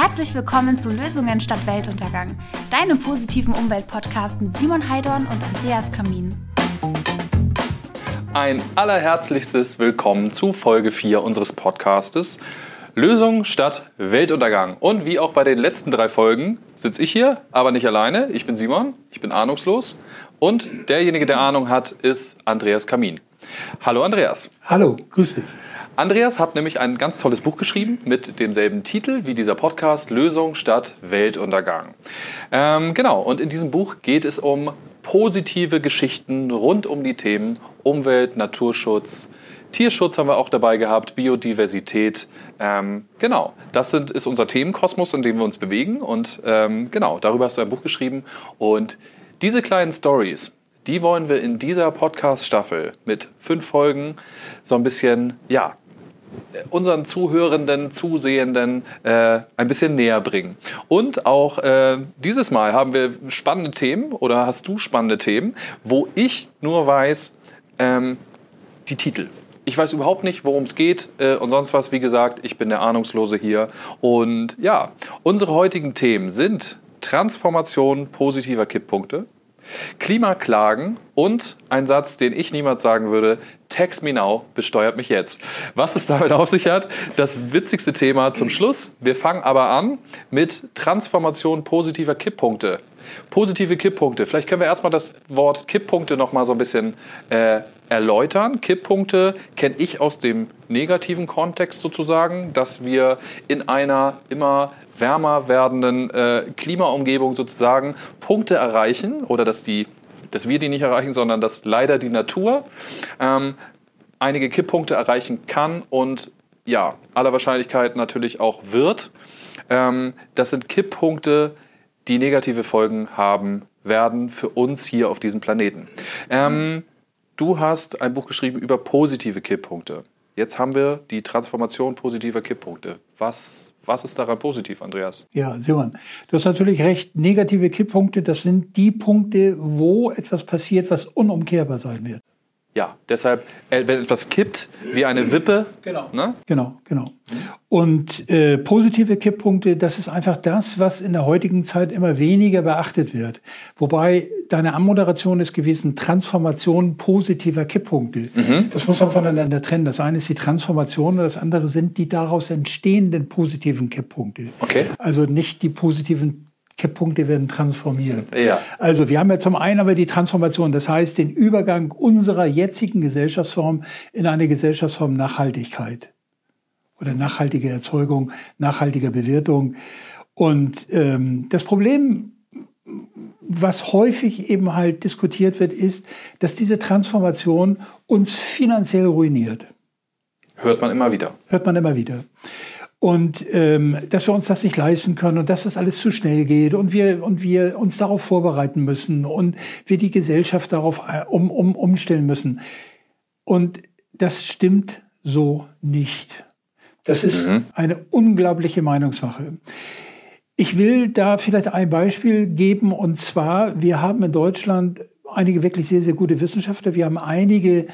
Herzlich willkommen zu Lösungen statt Weltuntergang, deinem positiven Umweltpodcast mit Simon Heidorn und Andreas Kamin. Ein allerherzlichstes Willkommen zu Folge 4 unseres Podcastes Lösung statt Weltuntergang. Und wie auch bei den letzten drei Folgen sitze ich hier, aber nicht alleine. Ich bin Simon, ich bin ahnungslos und derjenige, der Ahnung hat, ist Andreas Kamin. Hallo Andreas. Hallo, grüß dich. Andreas hat nämlich ein ganz tolles Buch geschrieben mit demselben Titel wie dieser Podcast Lösung statt Weltuntergang. Ähm, genau, und in diesem Buch geht es um positive Geschichten rund um die Themen Umwelt, Naturschutz, Tierschutz haben wir auch dabei gehabt, Biodiversität. Ähm, genau, das sind, ist unser Themenkosmos, in dem wir uns bewegen. Und ähm, genau, darüber hast du ein Buch geschrieben. Und diese kleinen Stories, die wollen wir in dieser Podcast-Staffel mit fünf Folgen so ein bisschen, ja, unseren Zuhörenden, Zusehenden äh, ein bisschen näher bringen. Und auch äh, dieses Mal haben wir spannende Themen oder hast du spannende Themen, wo ich nur weiß, ähm, die Titel. Ich weiß überhaupt nicht, worum es geht äh, und sonst was. Wie gesagt, ich bin der Ahnungslose hier. Und ja, unsere heutigen Themen sind Transformation positiver Kipppunkte, Klimaklagen und ein Satz, den ich niemals sagen würde, Text me now, besteuert mich jetzt. Was es damit auf sich hat, das witzigste Thema zum Schluss. Wir fangen aber an mit Transformation positiver Kipppunkte. Positive Kipppunkte. Vielleicht können wir erstmal das Wort Kipppunkte noch mal so ein bisschen äh, erläutern. Kipppunkte kenne ich aus dem negativen Kontext sozusagen, dass wir in einer immer wärmer werdenden äh, Klimaumgebung sozusagen Punkte erreichen oder dass, die, dass wir die nicht erreichen, sondern dass leider die Natur ähm, einige Kipppunkte erreichen kann und ja, aller Wahrscheinlichkeit natürlich auch wird. Ähm, das sind Kipppunkte, die negative Folgen haben werden für uns hier auf diesem Planeten. Ähm, du hast ein Buch geschrieben über positive Kipppunkte. Jetzt haben wir die Transformation positiver Kipppunkte. Was was ist daran positiv, Andreas? Ja, Simon, du hast natürlich recht. Negative Kipppunkte, das sind die Punkte, wo etwas passiert, was unumkehrbar sein wird. Ja, deshalb, äh, wenn etwas kippt, wie eine Wippe. Genau. Ne? Genau, genau. Und äh, positive Kipppunkte, das ist einfach das, was in der heutigen Zeit immer weniger beachtet wird. Wobei deine Anmoderation ist gewesen, Transformation positiver Kipppunkte. Mhm. Das muss man voneinander trennen. Das eine ist die Transformation und das andere sind die daraus entstehenden positiven Kipppunkte. Okay. Also nicht die positiven Kipppunkte werden transformiert. Ja. Also wir haben ja zum einen aber die Transformation, das heißt den Übergang unserer jetzigen Gesellschaftsform in eine Gesellschaftsform Nachhaltigkeit oder nachhaltige Erzeugung, nachhaltige Bewertung. Und ähm, das Problem, was häufig eben halt diskutiert wird, ist, dass diese Transformation uns finanziell ruiniert. Hört man immer wieder. Hört man immer wieder und ähm, dass wir uns das nicht leisten können und dass das alles zu schnell geht und wir und wir uns darauf vorbereiten müssen und wir die Gesellschaft darauf äh, um, um, umstellen müssen. Und das stimmt so nicht. Das ist mhm. eine unglaubliche Meinungsmache. Ich will da vielleicht ein Beispiel geben und zwar, wir haben in Deutschland einige wirklich sehr, sehr gute Wissenschaftler. Wir haben einige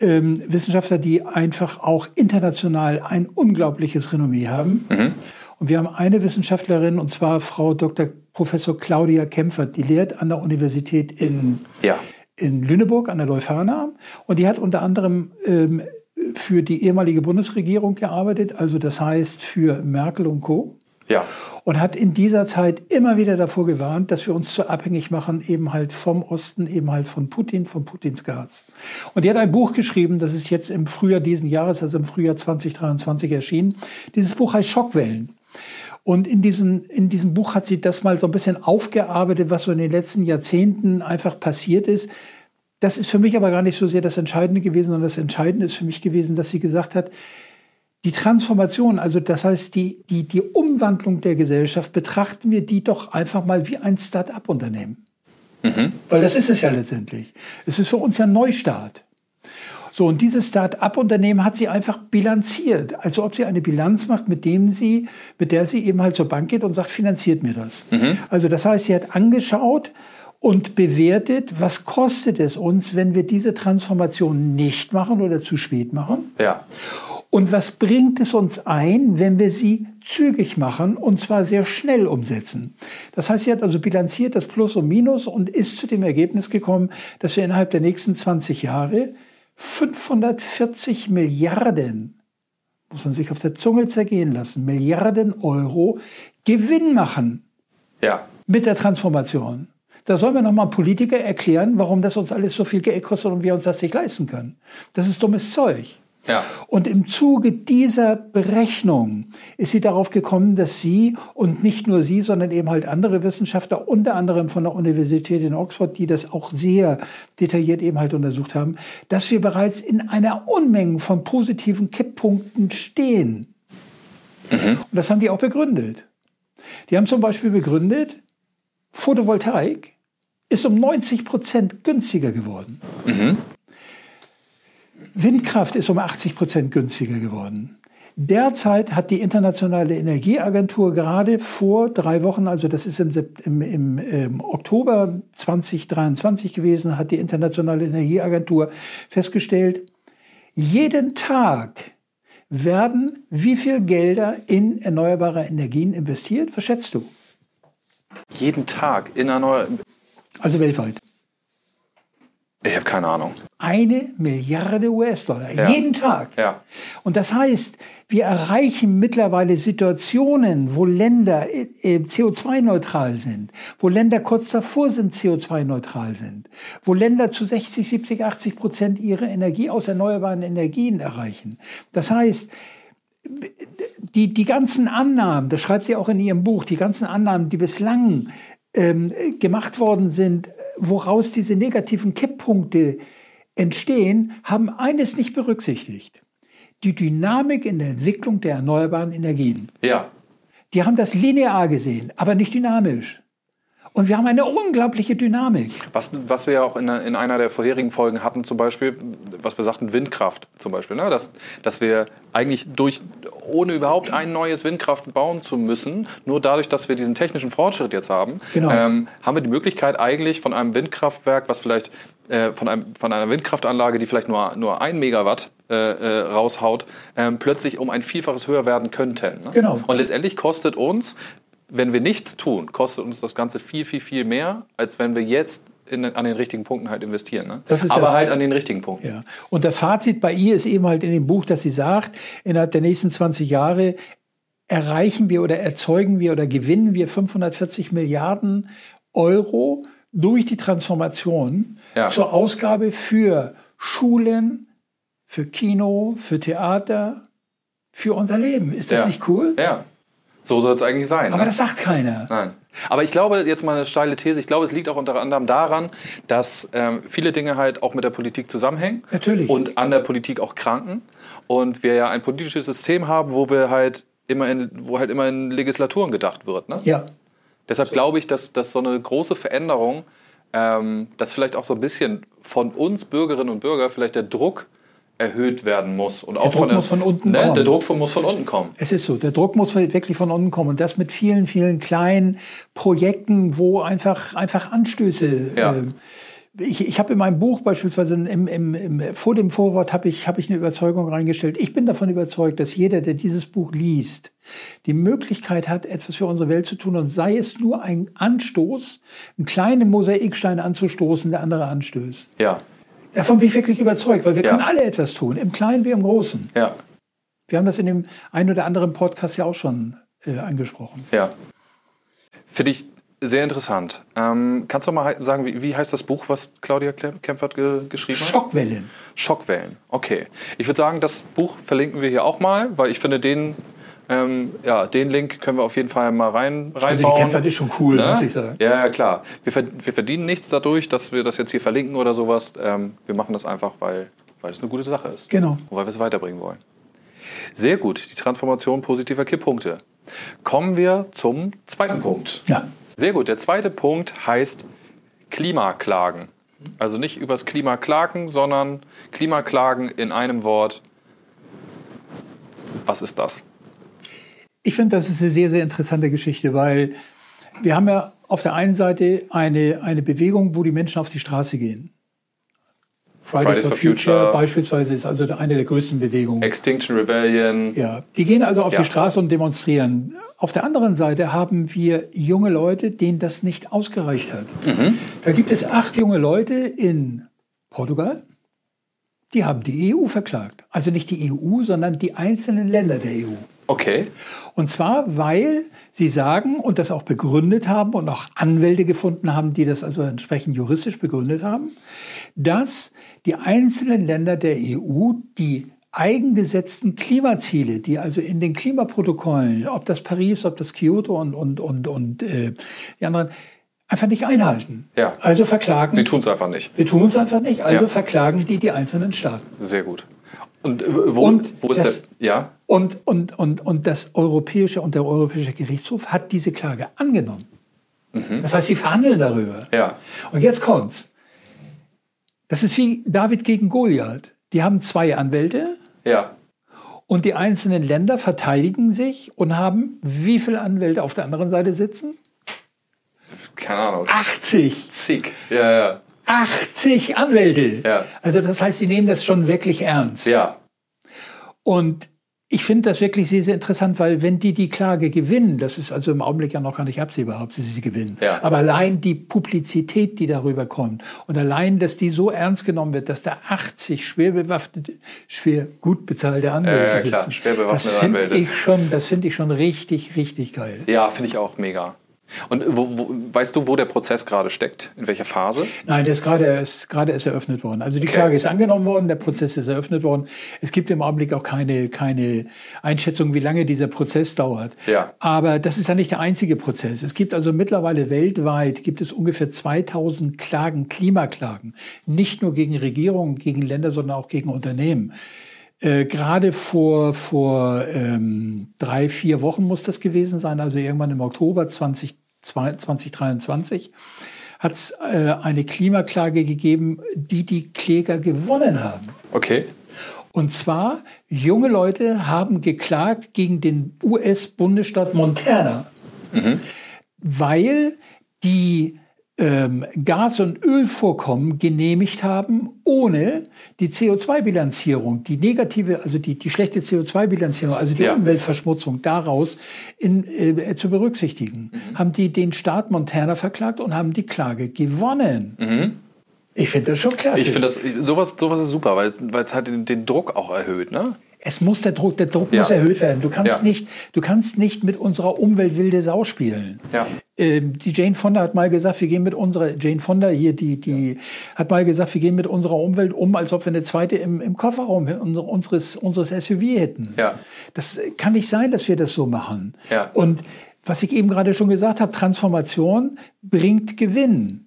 ähm, Wissenschaftler, die einfach auch international ein unglaubliches Renommee haben. Mhm. Und wir haben eine Wissenschaftlerin, und zwar Frau Dr. Professor Claudia Kämpfer, die lehrt an der Universität in, ja. in Lüneburg, an der Leuphana. Und die hat unter anderem ähm, für die ehemalige Bundesregierung gearbeitet, also das heißt für Merkel und Co. Ja. Und hat in dieser Zeit immer wieder davor gewarnt, dass wir uns zu abhängig machen, eben halt vom Osten, eben halt von Putin, von Putins Gas. Und die hat ein Buch geschrieben, das ist jetzt im Frühjahr diesen Jahres, also im Frühjahr 2023 erschienen. Dieses Buch heißt Schockwellen. Und in diesem, in diesem Buch hat sie das mal so ein bisschen aufgearbeitet, was so in den letzten Jahrzehnten einfach passiert ist. Das ist für mich aber gar nicht so sehr das Entscheidende gewesen, sondern das Entscheidende ist für mich gewesen, dass sie gesagt hat, die Transformation, also das heißt die, die, die Umwandlung der Gesellschaft, betrachten wir die doch einfach mal wie ein Start-up-Unternehmen. Mhm. Weil das ist es ja letztendlich. Es ist für uns ja ein Neustart. So, und dieses Start-up-Unternehmen hat sie einfach bilanziert. Also ob sie eine Bilanz macht, mit dem sie, mit der sie eben halt zur Bank geht und sagt, finanziert mir das. Mhm. Also das heißt, sie hat angeschaut und bewertet, was kostet es uns, wenn wir diese Transformation nicht machen oder zu spät machen. Ja. Und was bringt es uns ein, wenn wir sie zügig machen und zwar sehr schnell umsetzen. Das heißt, sie hat also bilanziert das Plus und Minus und ist zu dem Ergebnis gekommen, dass wir innerhalb der nächsten 20 Jahre 540 Milliarden, muss man sich auf der Zunge zergehen lassen, Milliarden Euro Gewinn machen. Ja. Mit der Transformation. Da sollen wir nochmal Politiker erklären, warum das uns alles so viel Geld kostet und wir uns das nicht leisten können. Das ist dummes Zeug. Ja. Und im Zuge dieser Berechnung ist sie darauf gekommen, dass sie und nicht nur sie, sondern eben halt andere Wissenschaftler, unter anderem von der Universität in Oxford, die das auch sehr detailliert eben halt untersucht haben, dass wir bereits in einer Unmenge von positiven Kipppunkten stehen. Mhm. Und das haben die auch begründet. Die haben zum Beispiel begründet, Photovoltaik ist um 90 Prozent günstiger geworden. Mhm. Windkraft ist um 80 Prozent günstiger geworden. Derzeit hat die Internationale Energieagentur gerade vor drei Wochen, also das ist im, im, im, im, Oktober 2023 gewesen, hat die Internationale Energieagentur festgestellt, jeden Tag werden wie viel Gelder in erneuerbare Energien investiert? Was schätzt du? Jeden Tag in erneuerbare. Also weltweit. Ich habe keine Ahnung. Eine Milliarde US-Dollar, ja. jeden Tag. Ja. Und das heißt, wir erreichen mittlerweile Situationen, wo Länder äh, CO2-neutral sind, wo Länder kurz davor sind, CO2-neutral sind, wo Länder zu 60, 70, 80 Prozent ihre Energie aus erneuerbaren Energien erreichen. Das heißt, die, die ganzen Annahmen, das schreibt sie auch in ihrem Buch, die ganzen Annahmen, die bislang ähm, gemacht worden sind, woraus diese negativen Kipppunkte entstehen, haben eines nicht berücksichtigt. Die Dynamik in der Entwicklung der erneuerbaren Energien. Ja. Die haben das linear gesehen, aber nicht dynamisch. Und wir haben eine unglaubliche Dynamik. Was, was wir ja auch in, in, einer der vorherigen Folgen hatten, zum Beispiel, was wir sagten, Windkraft zum Beispiel, ne? dass, dass wir eigentlich durch, ohne überhaupt ein neues Windkraft bauen zu müssen, nur dadurch, dass wir diesen technischen Fortschritt jetzt haben, genau. ähm, haben wir die Möglichkeit eigentlich von einem Windkraftwerk, was vielleicht äh, von, einem, von einer Windkraftanlage, die vielleicht nur, nur ein Megawatt äh, äh, raushaut, ähm, plötzlich um ein Vielfaches höher werden könnten. Ne? Genau. Und letztendlich kostet uns wenn wir nichts tun, kostet uns das Ganze viel, viel, viel mehr, als wenn wir jetzt in, an den richtigen Punkten halt investieren. Ne? Aber das, halt an den richtigen Punkten. Ja. Und das Fazit bei ihr ist eben halt in dem Buch, dass sie sagt, innerhalb der nächsten 20 Jahre erreichen wir oder erzeugen wir oder gewinnen wir 540 Milliarden Euro durch die Transformation ja. zur Ausgabe für Schulen, für Kino, für Theater, für unser Leben. Ist das ja. nicht cool? Ja. So soll es eigentlich sein. Aber ne? das sagt keiner. Nein. Aber ich glaube, jetzt mal eine steile These, ich glaube, es liegt auch unter anderem daran, dass ähm, viele Dinge halt auch mit der Politik zusammenhängen. Natürlich. Und an der Politik auch kranken. Und wir ja ein politisches System haben, wo wir halt immer in, wo halt immer in Legislaturen gedacht wird. Ne? Ja. Deshalb glaube ich, dass, dass so eine große Veränderung, ähm, dass vielleicht auch so ein bisschen von uns Bürgerinnen und Bürgern vielleicht der Druck erhöht werden muss. Und der auch Druck von der, muss von unten ne, kommen. Der Druck muss von unten kommen. Es ist so, der Druck muss wirklich von unten kommen und das mit vielen, vielen kleinen Projekten, wo einfach, einfach Anstöße. Ja. Äh, ich, ich habe in meinem Buch beispielsweise im, im, im, vor dem Vorwort habe ich, hab ich eine Überzeugung reingestellt. Ich bin davon überzeugt, dass jeder, der dieses Buch liest, die Möglichkeit hat, etwas für unsere Welt zu tun und sei es nur ein Anstoß, einen kleinen Mosaikstein anzustoßen, der andere anstößt. Ja. Davon bin ich wirklich überzeugt, weil wir Ja. können alle etwas tun, im Kleinen wie im Großen. Ja. Wir haben das in dem einen oder anderen Podcast ja auch schon äh, angesprochen. Ja. Finde ich sehr interessant. Ähm, kannst du mal sagen, wie, wie heißt das Buch, was Claudia Kempfert ge geschrieben hat? Schockwellen. Schockwellen. Okay. Ich würde sagen, das Buch verlinken wir hier auch mal, weil ich finde, den, ähm, ja, den Link können wir auf jeden Fall mal rein, reinbauen. Also die Kempfert ist schon cool, Ne? muss ich sagen. Ja, ja, klar. Wir, wir verdienen nichts dadurch, dass wir das jetzt hier verlinken oder sowas. Ähm, wir machen das einfach, weil, weil es eine gute Sache ist. Genau. Und weil wir es weiterbringen wollen. Sehr gut, die Transformation positiver Kipppunkte. Kommen wir zum zweiten Punkt. Ja. Sehr gut, der zweite Punkt heißt Klimaklagen. Also nicht übers Klima klagen, sondern Klimaklagen in einem Wort. Was ist das? Ich finde, das ist eine sehr, sehr interessante Geschichte, weil wir haben ja auf der einen Seite eine, eine Bewegung, wo die Menschen auf die Straße gehen. Fridays, for, Future, beispielsweise ist also eine der größten Bewegungen. Extinction Rebellion. Ja, die gehen also auf Ja. die Straße und demonstrieren. Auf der anderen Seite haben wir junge Leute, denen das nicht ausgereicht hat. Da gibt es acht junge Leute in Portugal, die haben die EU verklagt. Also nicht die EU, sondern die einzelnen Länder der EU. Okay. Und zwar, weil sie sagen und das auch begründet haben und auch Anwälte gefunden haben, die das also entsprechend juristisch begründet haben, dass die einzelnen Länder der EU die eigengesetzten Klimaziele, die also in den Klimaprotokollen, ob das Paris, ob das Kyoto und, und, und, und äh, die anderen, einfach nicht einhalten. Ja. Also verklagen. Sie tun es einfach nicht. wir tun es einfach nicht, also Ja. verklagen die die einzelnen Staaten. Sehr gut. Und äh, wo, Und wo ist das- der? Ja. Und, und, und, und das Europäische und der Europäische Gerichtshof hat diese Klage angenommen. Das heißt, sie verhandeln darüber. Ja. Und jetzt kommt's. Das ist wie David gegen Goliath. Die haben zwei Anwälte Ja. und die einzelnen Länder verteidigen sich und haben wie viele Anwälte auf der anderen Seite sitzen? Keine Ahnung. 80. Zig. Ja, ja. 80 Anwälte. Ja. Also das heißt, sie nehmen das schon wirklich ernst. Ja. Und ich finde das wirklich sehr, sehr interessant, weil wenn die die Klage gewinnen, das ist also im Augenblick ja noch gar nicht absehbar, ob sie sie gewinnen, Ja. aber allein die Publizität, die darüber kommt und allein, dass die so ernst genommen wird, dass da 80 schwer bewaffnete, schwer gut bezahlte Anwälte Ja, ja, klar, sitzen, schwer bewaffnete das finde ich schon, das finde ich schon richtig, richtig geil. Ja, finde ich auch mega. Und wo, wo, weißt du, wo der Prozess gerade steckt? In welcher Phase? Nein, der ist gerade erst, gerade erst eröffnet worden. Also die Klage ist angenommen worden, der Prozess ist eröffnet worden. Es gibt im Augenblick auch keine, keine Einschätzung, wie lange dieser Prozess dauert. Ja. Aber das ist ja nicht der einzige Prozess. Es gibt also mittlerweile weltweit gibt es ungefähr 2000 Klagen, Klimaklagen. Nicht nur gegen Regierungen, gegen Länder, sondern auch gegen Unternehmen. Äh, Gerade vor, vor ähm, drei, vier Wochen muss das gewesen sein, also irgendwann im Oktober 20, 2023, hat es äh, eine Klimaklage gegeben, die die Kläger gewonnen haben. Okay. Und zwar, junge Leute haben geklagt gegen den US-Bundesstaat Montana, weil die ähm, Gas- und Ölvorkommen genehmigt haben, ohne die CO2-Bilanzierung, die negative, also die, die schlechte CO2-Bilanzierung, also die Ja. Umweltverschmutzung daraus in, äh, zu berücksichtigen. Haben die den Staat Montana verklagt und haben die Klage gewonnen. Ich finde das schon klasse. Ich finde das, sowas, sowas ist super, weil, weil es halt den, den Druck auch erhöht, ne? Es muss der Druck, der Druck Ja. muss erhöht werden. Du kannst Ja. nicht, du kannst nicht mit unserer Umwelt wilde Sau spielen. Ja. Ähm, die Jane Fonda hat mal gesagt, wir gehen mit unserer, Jane Fonda hier, die, die hat mal gesagt, wir gehen mit unserer Umwelt um, als ob wir eine zweite im, im Kofferraum unser- unseres, unseres SUV hätten. Ja. Das kann nicht sein, dass wir das so machen. Ja. Und was ich eben gerade schon gesagt habe, Transformation bringt Gewinn.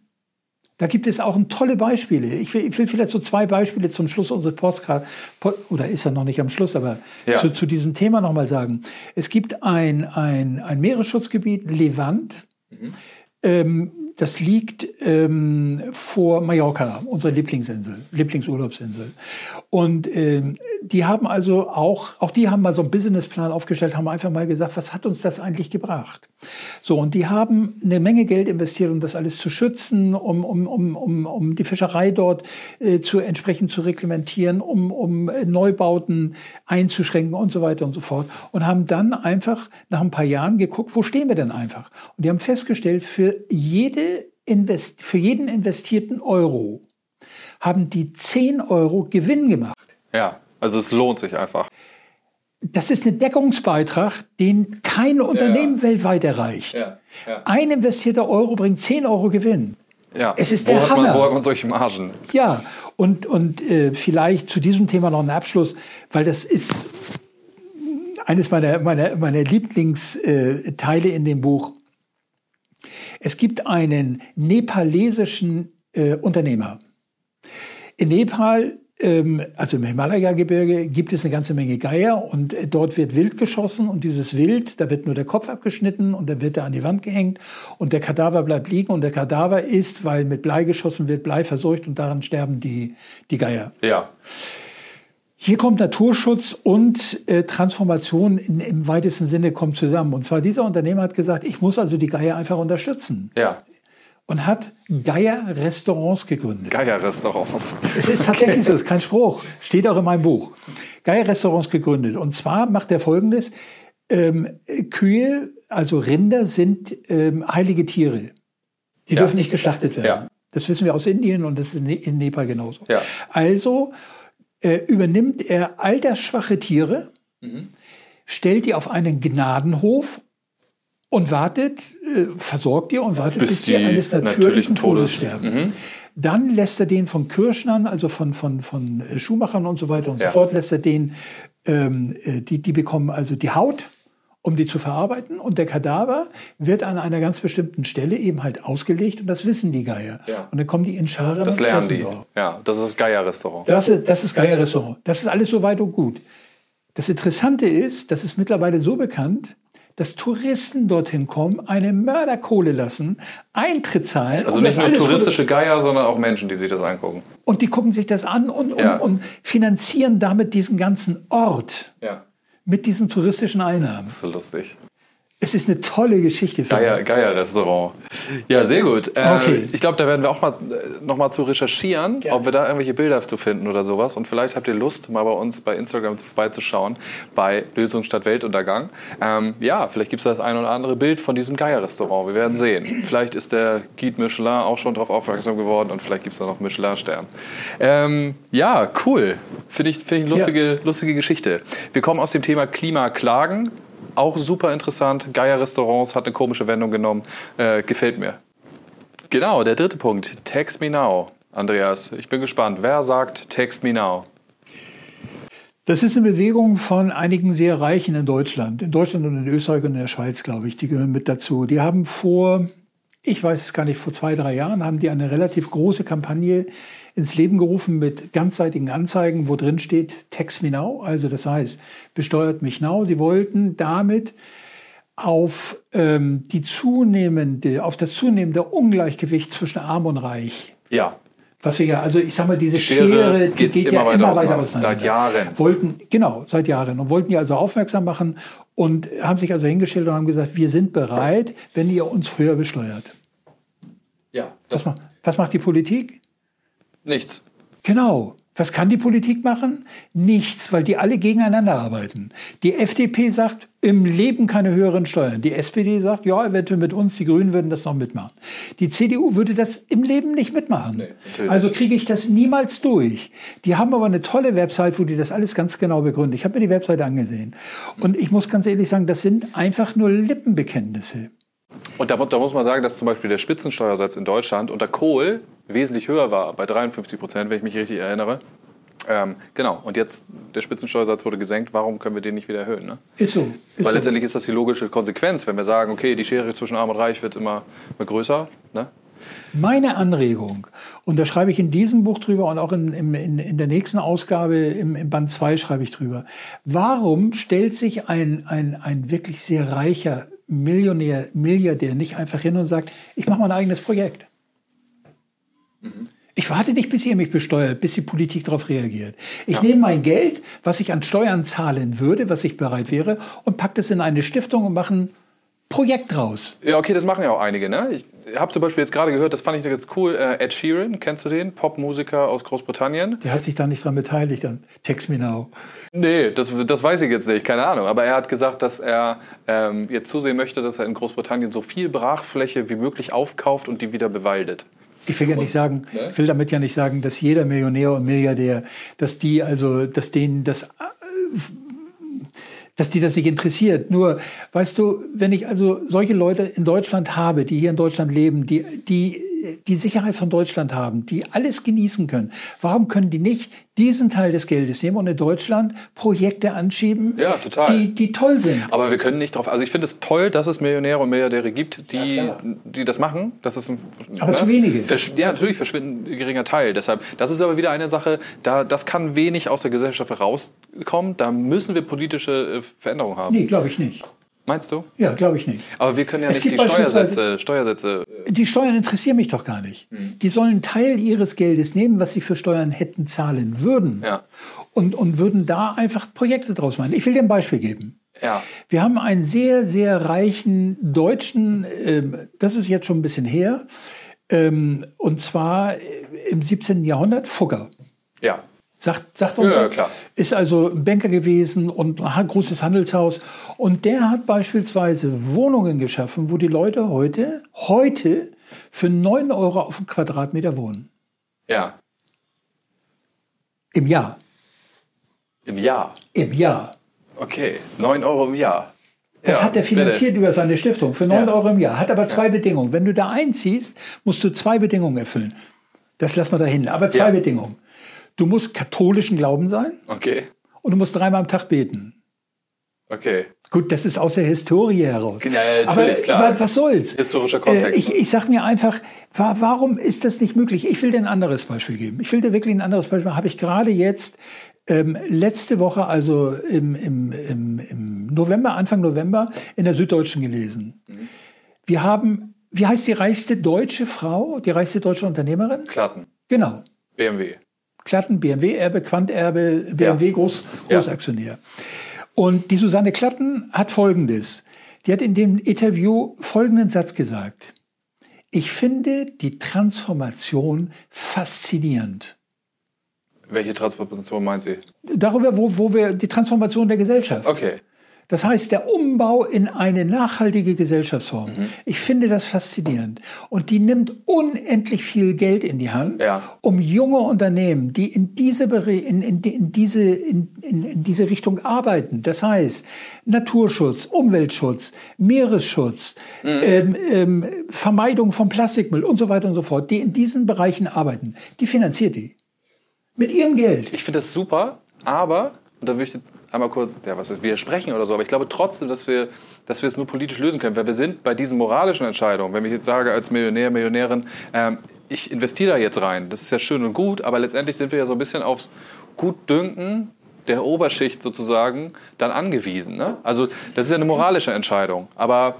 Da gibt es auch tolle Beispiele. Ich will, ich will vielleicht so zwei Beispiele zum Schluss unseres Podcasts, Pod, oder ist er noch nicht am Schluss, aber Ja. zu, zu diesem Thema nochmal sagen. Es gibt ein, ein, ein Meeresschutzgebiet, Levant. Ähm, das liegt ähm, vor Mallorca, unsere Lieblingsinsel, Lieblingsurlaubsinsel. Und ähm, die haben also auch, auch die haben mal so einen Businessplan aufgestellt, haben einfach mal gesagt, was hat uns das eigentlich gebracht? So, und die haben eine Menge Geld investiert, um das alles zu schützen, um, um, um, um, um die Fischerei dort äh, zu entsprechend zu reglementieren, um, um Neubauten einzuschränken und so weiter und so fort. Und haben dann einfach nach ein paar Jahren geguckt, wo stehen wir denn einfach? Und die haben festgestellt, für jede Invest für jeden investierten Euro haben die 10 Euro Gewinn gemacht. Ja. Also es lohnt sich einfach. Das ist ein Deckungsbeitrag, den kein Unternehmen weltweit erreicht. Ja. Ja. Ein investierter Euro bringt 10 Euro Gewinn. ja. Es ist wo der hat man, Hammer. Wo hat man solche Margen? Ja, und, und äh, vielleicht zu diesem Thema noch ein Abschluss, weil das ist eines meiner, meiner, meiner Lieblingsteile in dem Buch. Es gibt einen nepalesischen äh, Unternehmer. In Nepal, also im Himalaya-Gebirge, gibt es eine ganze Menge Geier und äh, dort wird Wild geschossen und dieses Wild, da wird nur der Kopf abgeschnitten und dann wird er an die Wand gehängt und der Kadaver bleibt liegen und der Kadaver ist, weil mit Blei geschossen wird, Blei verseucht und daran sterben die, die Geier. Ja. Hier kommt Naturschutz und äh, Transformation in, im weitesten Sinne kommt zusammen. Und zwar dieser Unternehmer hat gesagt, ich muss also die Geier einfach unterstützen. Ja. Und hat Geier-Restaurants gegründet. Geier-Restaurants. Es ist tatsächlich so, es ist kein Spruch. Steht auch in meinem Buch. Geier-Restaurants gegründet. Und zwar macht er folgendes. Ähm, Kühe, also Rinder, sind ähm, heilige Tiere. Die Ja. dürfen nicht geschlachtet werden. Ja. Das wissen wir aus Indien und das ist in Ne- in Nepal genauso. Ja. Also äh, übernimmt er altersschwache Tiere, Mhm. stellt die auf einen Gnadenhof und wartet, äh, versorgt die und wartet, Bis bis, die eines natürlichen natürlichen Todes Todes- sterben. Mhm. Dann lässt er den von Kirschnern, also von, von, von äh, Schuhmachern und so weiter und Ja. so fort, lässt er den, ähm, äh, die, die bekommen also die Haut, um die zu verarbeiten. Und der Kadaver wird an einer ganz bestimmten Stelle eben halt ausgelegt und das wissen die Geier. Ja. Und dann kommen die in Scharen Das lernen die. dort. Ja, das ist das Geier-Restaurant. Das ist, das ist Geier-Restaurant. Das ist alles so weit und gut. Das Interessante ist, das ist mittlerweile so bekannt, dass Touristen dorthin kommen, eine Mörderkohle lassen, Eintritt zahlen. Also nicht nur touristische Geier, sondern auch Menschen, die sich das angucken. Und die gucken sich das an und, und, Ja. und finanzieren damit diesen ganzen Ort Ja. mit diesen touristischen Einnahmen. Das ist so lustig. Es ist eine tolle Geschichte. für Geier, mich. Geier-Restaurant. Ja, sehr gut. Äh, Okay. Ich glaube, da werden wir auch mal äh, noch mal zu recherchieren, Gerne. ob wir da irgendwelche Bilder zu finden oder sowas. Und vielleicht habt ihr Lust, mal bei uns bei Instagram vorbeizuschauen, bei Lösung statt Weltuntergang. Ähm, ja, vielleicht gibt es das ein oder andere Bild von diesem Geier-Restaurant. Wir werden sehen. Vielleicht ist der Guide Michelin auch schon darauf aufmerksam geworden und vielleicht gibt es da noch Michelin-Stern. Ähm, ja, cool. Finde ich, find ich eine lustige, lustige Geschichte. Wir kommen aus dem Thema Klimaklagen. Auch super interessant. Geier Restaurants hat eine komische Wendung genommen. Äh, gefällt mir. Genau, der dritte Punkt. Text me now. Andreas, ich bin gespannt. Wer sagt Text me now? Das ist eine Bewegung von einigen sehr Reichen in Deutschland. In Deutschland und in Österreich und in der Schweiz, glaube ich. Die gehören mit dazu. Die haben vor, ich weiß es gar nicht, vor zwei, drei Jahren haben die eine relativ große Kampagne ins Leben gerufen mit ganzseitigen Anzeigen, wo drin steht, Text me now. Also das heißt, besteuert mich now. Die wollten damit auf ähm, die zunehmende, auf das zunehmende Ungleichgewicht zwischen Arm und Reich Ja, was wir ja, also ich sag mal, diese Schere Schere, die geht geht, immer ja weiter immer auseinander. weiter auseinander. Seit Jahren. Wollten, genau, seit Jahren. Und wollten die also aufmerksam machen und haben sich also hingestellt und haben gesagt, wir sind bereit, wenn ihr uns höher besteuert. ja Was, was macht die Politik? nichts. Genau. Was kann die Politik machen? Nichts, weil die alle gegeneinander arbeiten. Die FDP sagt, im Leben keine höheren Steuern. Die SPD sagt, ja, eventuell mit uns, die Grünen würden das noch mitmachen. Die CDU würde das im Leben nicht mitmachen. Nee, also kriege ich das niemals durch. Die haben aber eine tolle Website, wo die das alles ganz genau begründen. Ich habe mir die Website angesehen. Und ich muss ganz ehrlich sagen, das sind einfach nur Lippenbekenntnisse. Und da, da muss man sagen, dass zum Beispiel der Spitzensteuersatz in Deutschland unter Kohl wesentlich höher war, bei 53 Prozent, wenn ich mich richtig erinnere. Ähm, genau, und jetzt der Spitzensteuersatz wurde gesenkt, warum können wir den nicht wieder erhöhen? Ne? Ist so. Ist Weil so. letztendlich ist das die logische Konsequenz, wenn wir sagen, okay, die Schere zwischen Arm und Reich wird immer, immer größer. Ne? Meine Anregung, und da schreibe ich in diesem Buch drüber und auch in, in, in, in der nächsten Ausgabe im, im Band 2 schreibe ich drüber. Warum stellt sich ein, ein, ein wirklich sehr reicher Millionär, Milliardär nicht einfach hin und sagt, ich mache mein eigenes Projekt? Ich warte nicht, bis ihr mich besteuert, bis die Politik darauf reagiert. Ich nehme mein Geld, was ich an Steuern zahlen würde, was ich bereit wäre, und packe das in eine Stiftung und mache ein Projekt draus. Ja, okay, das machen ja auch einige. Ne? Ich habe zum Beispiel jetzt gerade gehört, das fand ich ganz cool, äh, Ed Sheeran, kennst du den? Popmusiker aus Großbritannien. Der hat sich da nicht dran beteiligt, dann text me now. Nee, das, das weiß ich jetzt nicht, keine Ahnung. Aber er hat gesagt, dass er ähm, jetzt zusehen möchte, dass er in Großbritannien so viel Brachfläche wie möglich aufkauft und die wieder bewaldet. Ich will ja nicht sagen, ne? ich will damit ja nicht sagen, dass jeder Millionär und Milliardär, dass die also, dass denen das, äh, dass die das nicht interessiert. Nur, weißt du, wenn ich also solche Leute in Deutschland habe, die hier in Deutschland leben, die, die die Sicherheit von Deutschland haben, die alles genießen können, warum können die nicht diesen Teil des Geldes nehmen und in Deutschland Projekte anschieben, Ja, total. Die, die toll sind? Aber wir können nicht drauf. Also ich finde es toll, dass es Millionäre und Milliardäre gibt, die, Ja, die das machen. Das ist ein, ne? Aber zu wenige. Versch ja, natürlich verschwindend geringer Teil. Deshalb, das ist aber wieder eine Sache, da, das kann wenig aus der Gesellschaft rauskommen. Da müssen wir politische äh, Veränderungen haben. Nee, glaube ich nicht. Meinst du? Ja, glaube ich nicht. Aber wir können ja Es nicht die Steuersätze, Steuersätze. äh, Die Steuern interessieren mich doch gar nicht. Hm. Die sollen Teil ihres Geldes nehmen, was sie für Steuern hätten zahlen würden. Ja. Und, und würden da einfach Projekte draus machen. Ich will dir ein Beispiel geben. Ja. Wir haben einen sehr, sehr reichen Deutschen, ähm, das ist jetzt schon ein bisschen her, Ähm, und zwar im 17. Jahrhundert Fugger. Ja. Sagt, sagt uns, Ja, klar. ist also ein Banker gewesen und ein großes Handelshaus. Und der hat beispielsweise Wohnungen geschaffen, wo die Leute heute, heute für 9 Euro auf den Quadratmeter wohnen. Ja. Im Jahr. Im Jahr. Im Jahr. Okay. 9 Euro im Jahr. Das Ja, hat er finanziert über seine Stiftung für 9 Ja. Euro im Jahr. Hat aber zwei Bedingungen. Wenn du da einziehst, musst du zwei Bedingungen erfüllen. Das lassen wir dahin. Aber zwei Ja. Bedingungen. Du musst katholischen Glauben sein. Okay. und du musst dreimal am Tag beten. Okay. Gut, das ist aus der Historie heraus. Ja, ja, Aber natürlich, klar. wa- was soll's? Historischer Äh, Kontext. ich ich sage mir einfach, wa warum ist das nicht möglich? Ich will dir ein anderes Beispiel geben. Ich will dir wirklich ein anderes Beispiel. Habe ich gerade jetzt ähm, letzte Woche, also im, im, im, im November, Anfang November, in der Süddeutschen gelesen. Mhm. Wir haben, wie heißt die reichste deutsche Frau, die reichste deutsche Unternehmerin? Klatten. Genau. BMW. Klatten, BMW-Erbe, Quant-Erbe, BMW Groß. Großaktionär. Und die Susanne Klatten hat Folgendes. Die hat in dem Interview folgenden Satz gesagt. Ich finde die Transformation faszinierend. Welche Transformation meint sie? Darüber, wo, wo wir die Transformation der Gesellschaft. Okay. Das heißt, der Umbau in eine nachhaltige Gesellschaftsform. Mhm. Ich finde das faszinierend. Und die nimmt unendlich viel Geld in die Hand, Ja. um junge Unternehmen, die in diese, in, in, in, diese, in, in, diese Richtung arbeiten. Das heißt, Naturschutz, Umweltschutz, Meeresschutz, Mhm. ähm, ähm, Vermeidung von Plastikmüll und so weiter und so fort, die in diesen Bereichen arbeiten, die finanziert die. Mit ihrem Geld. Ich finde das super, aber, und da würde ich einmal kurz, ja, was heißt, widersprechen oder so, aber ich glaube trotzdem, dass wir, dass wir es nur politisch lösen können, weil wir sind bei diesen moralischen Entscheidungen, wenn ich jetzt sage als Millionär, Millionärin, ähm, ich investiere da jetzt rein, das ist ja schön und gut, aber letztendlich sind wir ja so ein bisschen aufs Gutdünken der Oberschicht sozusagen dann angewiesen. Ne? Also das ist ja eine moralische Entscheidung, aber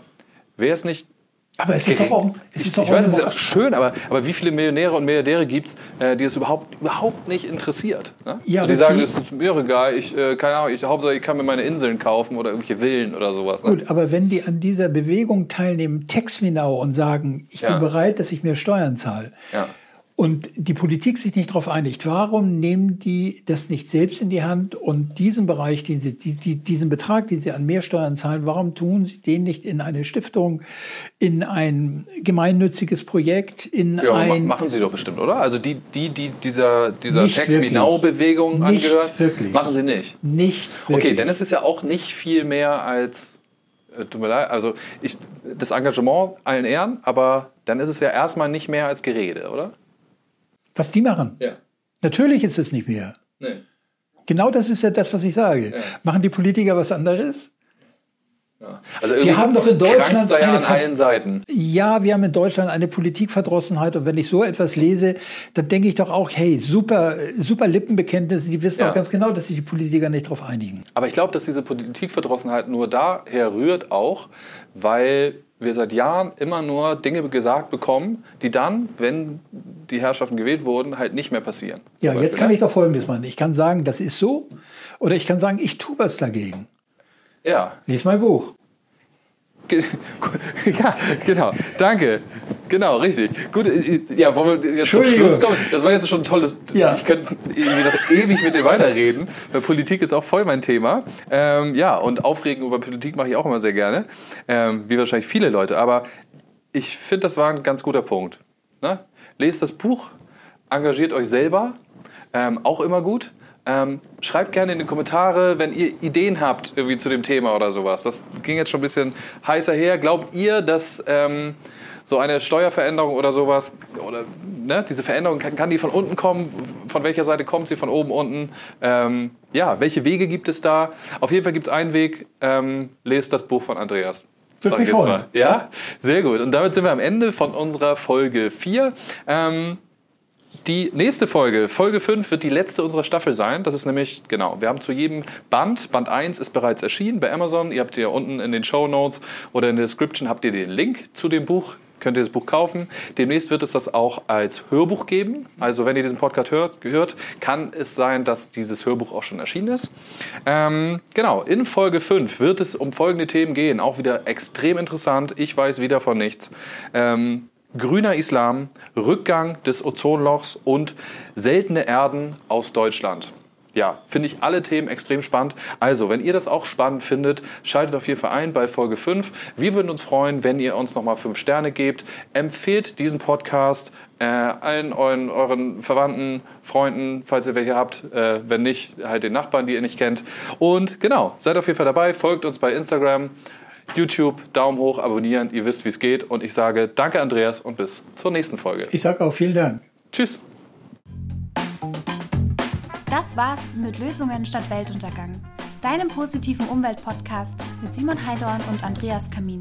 wäre es nicht Aber es ist doch auch, es ich, ist doch ich auch weiß, es ist ja auch schön, aber, aber wie viele Millionäre und Milliardäre gibt es, äh, die es überhaupt, überhaupt nicht interessiert? Ne? Ja, und die sagen, es ist mir egal, ich, äh, keine Ahnung, ich, Hauptsache ich kann mir meine Inseln kaufen oder irgendwelche Villen oder sowas. Ne? Gut, aber wenn die an dieser Bewegung teilnehmen, Tax Me Now und sagen, ich Ja. bin bereit, dass ich mehr Steuern zahle, Ja. Und die Politik sich nicht darauf einigt, warum nehmen die das nicht selbst in die Hand und diesen Bereich, den sie, die, die, diesen Betrag, den sie an Mehrsteuern zahlen, warum tun sie den nicht in eine Stiftung, in ein gemeinnütziges Projekt, in Ja, ein... machen sie doch bestimmt, oder? Also die, die, die dieser, dieser Me. Now-Bewegung Nicht angehört, wirklich. machen sie nicht. Nicht Okay, wirklich. denn es ist ja auch nicht viel mehr als, äh, tut mir leid, also ich, das Engagement allen Ehren, aber dann ist es ja erstmal nicht mehr als Gerede, oder? Was die machen? Ja. Natürlich ist es nicht mehr. Nee. Genau das ist ja das, was ich sage. Ja. Machen die Politiker was anderes? Ja. Also irgendwie haben doch in Deutschland ja eine an allen Seiten. Ja, wir haben in Deutschland eine Politikverdrossenheit und wenn ich so etwas lese, dann denke ich doch auch, hey, super, super Lippenbekenntnisse, die wissen Ja. auch ganz genau, dass sich die Politiker nicht darauf einigen. Aber ich glaube, dass diese Politikverdrossenheit nur daher rührt auch, weil wir seit Jahren immer nur Dinge gesagt bekommen, die dann, wenn die Herrschaften gewählt wurden, halt nicht mehr passieren. Ja, jetzt kann ne? ich doch Folgendes machen. Ich kann sagen, das ist so oder ich kann sagen, ich tue was dagegen. Ja, Lies mein Buch. Ja, genau. Danke. Genau, richtig. Gut, äh, ja, wollen wir jetzt zum. Schluss kommen? Das war jetzt schon ein tolles. Ja. Ich könnte noch ewig mit dir weiterreden, weil Politik ist auch voll mein Thema. Ähm, ja, und Aufregen über Politik mache ich auch immer sehr gerne, ähm, wie wahrscheinlich viele Leute. Aber ich finde, das war ein ganz guter Punkt. Ne? Lest das Buch, engagiert euch selber, ähm, auch immer gut. Ähm, schreibt gerne in die Kommentare, wenn ihr Ideen habt irgendwie zu dem Thema oder sowas. Das ging jetzt schon ein bisschen heißer her. Glaubt ihr, dass ähm, so eine Steuerveränderung oder sowas, oder ne, diese Veränderung, kann, kann die von unten kommen? Von welcher Seite kommt sie? Von oben, unten? Ähm, ja, welche Wege gibt es da? Auf jeden Fall gibt es einen Weg. Ähm, lest das Buch von Andreas. Würde mich freuen. mal. Ja, sehr gut. Und damit sind wir am Ende von unserer Folge 4. Ähm, die nächste Folge, Folge 5, wird die letzte unserer Staffel sein. Das ist nämlich, genau, wir haben zu jedem Band, Band 1 ist bereits erschienen bei Amazon. Ihr habt ja unten in den Show Notes oder in der Description habt ihr den Link zu dem Buch. Könnt ihr das Buch kaufen. Demnächst wird es das auch als Hörbuch geben. Also wenn ihr diesen Podcast hört, gehört, kann es sein, dass dieses Hörbuch auch schon erschienen ist. Ähm, genau, in Folge 5 wird es um folgende Themen gehen. Auch wieder extrem interessant. Ich weiß wieder von nichts. Ähm, grüner Islam, Rückgang des Ozonlochs und seltene Erden aus Deutschland. Ja, finde ich alle Themen extrem spannend. Also, wenn ihr das auch spannend findet, schaltet auf jeden Fall ein bei Folge 5. Wir würden uns freuen, wenn ihr uns nochmal 5 Sterne gebt. Empfehlt diesen Podcast äh, allen euren, euren, Verwandten, Freunden, falls ihr welche habt. Äh, wenn nicht, halt den Nachbarn, die ihr nicht kennt. Und genau, seid auf jeden Fall dabei. Folgt uns bei Instagram. YouTube, Daumen hoch, abonnieren, ihr wisst, wie es geht. Und ich sage danke, Andreas, und bis zur nächsten Folge. Ich sage auch vielen Dank. Tschüss. Das war's mit Lösungen statt Weltuntergang. Deinem positiven Umweltpodcast mit Simon Heidorn und Andreas Kamin.